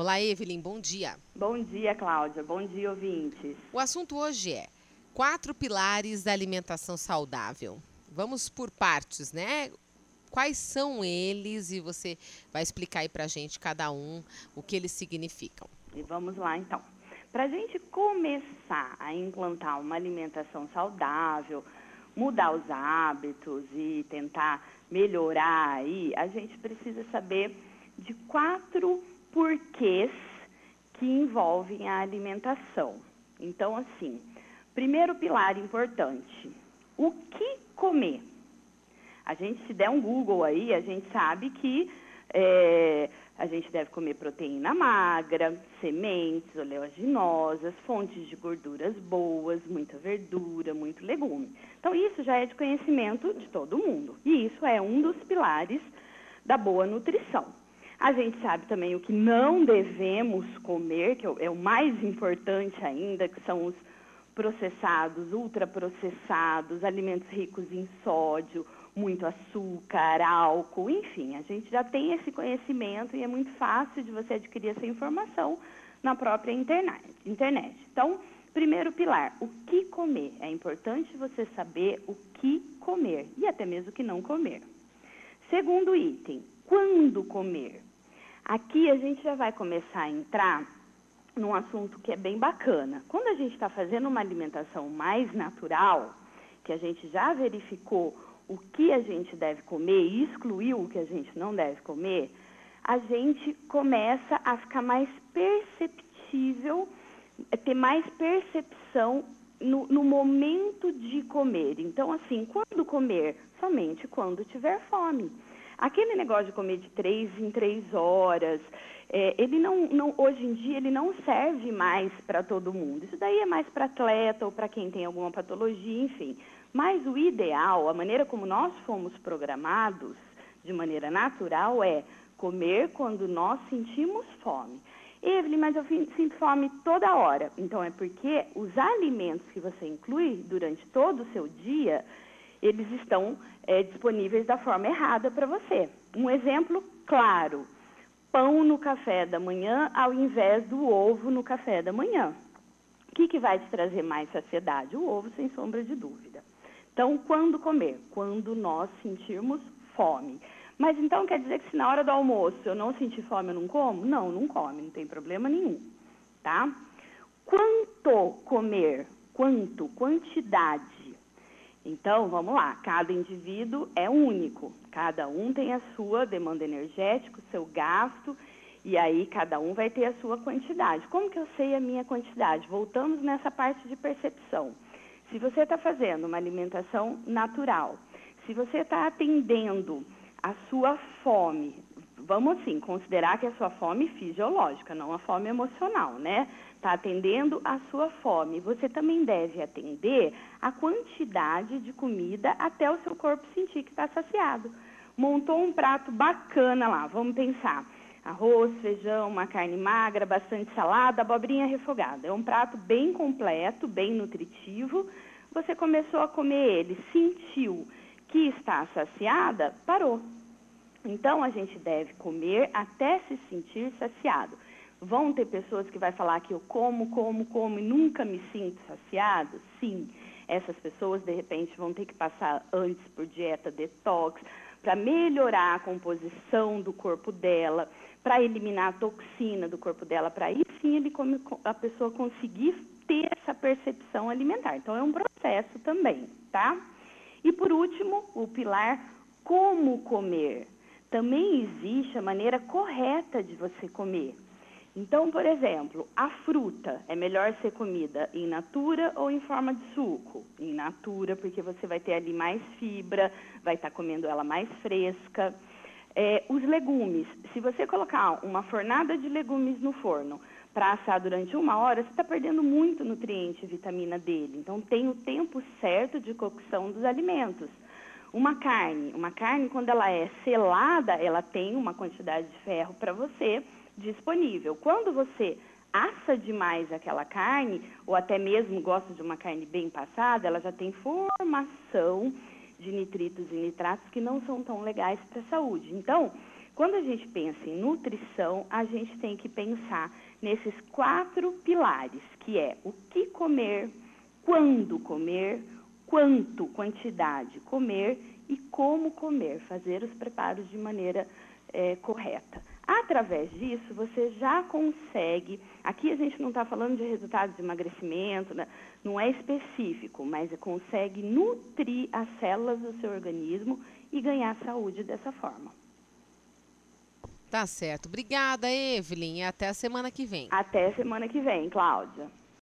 Olá, Evelyn, bom dia. Bom dia, Cláudia. Bom dia, ouvintes. O assunto hoje é quatro pilares da alimentação saudável. Vamos por partes, né? Quais são eles e você vai explicar aí pra gente cada um o que eles significam. E vamos lá, então. Para a gente começar a implantar uma alimentação saudável, mudar os hábitos e tentar melhorar aí, a gente precisa saber de quatro porquês que envolvem a alimentação. Então, assim, primeiro pilar importante, o que comer? A gente, se der um Google aí, a gente sabe que é, a gente deve comer proteína magra, sementes, oleaginosas, fontes de gorduras boas, muita verdura, muito legume. Então, isso já é de conhecimento de todo mundo. E isso é um dos pilares da boa nutrição. A gente sabe também o que não devemos comer, que é o mais importante ainda, que são os processados, ultraprocessados, alimentos ricos em sódio, muito açúcar, álcool, enfim, a gente já tem esse conhecimento e é muito fácil de você adquirir essa informação na própria internet. internet. Então, primeiro pilar, o que comer? É importante você saber o que comer e até mesmo o que não comer. Segundo item, quando comer? Aqui a gente já vai começar a entrar num assunto que é bem bacana. Quando a gente está fazendo uma alimentação mais natural, que a gente já verificou o que a gente deve comer e excluiu o que a gente não deve comer, a gente começa a ficar mais perceptível, ter mais percepção no, no, momento de comer. Então, assim, quando comer? Somente quando tiver fome. Aquele negócio de comer de três em três horas, é, ele não, não, hoje em dia, ele não serve mais para todo mundo. Isso daí é mais para atleta ou para quem tem alguma patologia, enfim. Mas o ideal, a maneira como nós fomos programados, de maneira natural, é comer quando nós sentimos fome. Evelyn, mas eu sinto fome toda hora. Então é porque os alimentos que você inclui durante todo o seu dia, eles estão é, disponíveis da forma errada para você. Um exemplo claro: pão no café da manhã ao invés do ovo no café da manhã. O que, que vai te trazer mais saciedade? O ovo, sem sombra de dúvida. Então, quando comer? Quando nós sentirmos fome. Mas então quer dizer que se na hora do almoço eu não sentir fome, eu não como? Não, não come, não tem problema nenhum, tá? Quanto comer? Quanto? Quantidade. Então, vamos lá, cada indivíduo é único, cada um tem a sua demanda energética, o seu gasto, e aí cada um vai ter a sua quantidade. Como que eu sei a minha quantidade? Voltamos nessa parte de percepção. Se você está fazendo uma alimentação natural, se você está atendendo a sua fome, vamos assim, considerar que é a sua fome fisiológica, não a fome emocional, né? Está atendendo a sua fome. Você também deve atender a quantidade de comida até o seu corpo sentir que está saciado. Montou um prato bacana lá, vamos pensar arroz, feijão, uma carne magra, bastante salada, abobrinha refogada. É um prato bem completo, bem nutritivo. Você começou a comer ele, sentiu que está saciada, parou. Então a gente deve comer até se sentir saciado. Vão ter pessoas que vai falar que eu como, como, como e nunca me sinto saciado? Sim. Essas pessoas de repente vão ter que passar antes por dieta detox para melhorar a composição do corpo dela, para eliminar a toxina do corpo dela, para aí sim ele come, a pessoa conseguir ter essa percepção alimentar. Então é um processo também, tá? E por último, o pilar como comer. Também existe a maneira correta de você comer. Então, por exemplo, a fruta é melhor ser comida em natura ou em forma de suco? Em natura, porque você vai ter ali mais fibra, vai estar tá comendo ela mais fresca. É, os legumes, se você colocar uma fornada de legumes no forno para assar durante uma hora, você está perdendo muito nutriente e vitamina dele. Então, tem o tempo certo de cocção dos alimentos. Uma carne, uma carne quando ela é selada, ela tem uma quantidade de ferro para você disponível. Quando você assa demais aquela carne, ou até mesmo gosta de uma carne bem passada, ela já tem formação de nitritos e nitratos que não são tão legais para a saúde. Então, Quando a gente pensa em nutrição, a gente tem que pensar nesses quatro pilares, que é o que comer, quando comer, quanto quantidade comer e como comer, fazer os preparos de maneira é, correta. Através disso, você já consegue. Aqui a gente não está falando de resultados de emagrecimento, né? não é específico, mas consegue nutrir as células do seu organismo e ganhar saúde dessa forma. Tá certo. Obrigada, Evelyn. E até a semana que vem. Até semana que vem, Cláudia.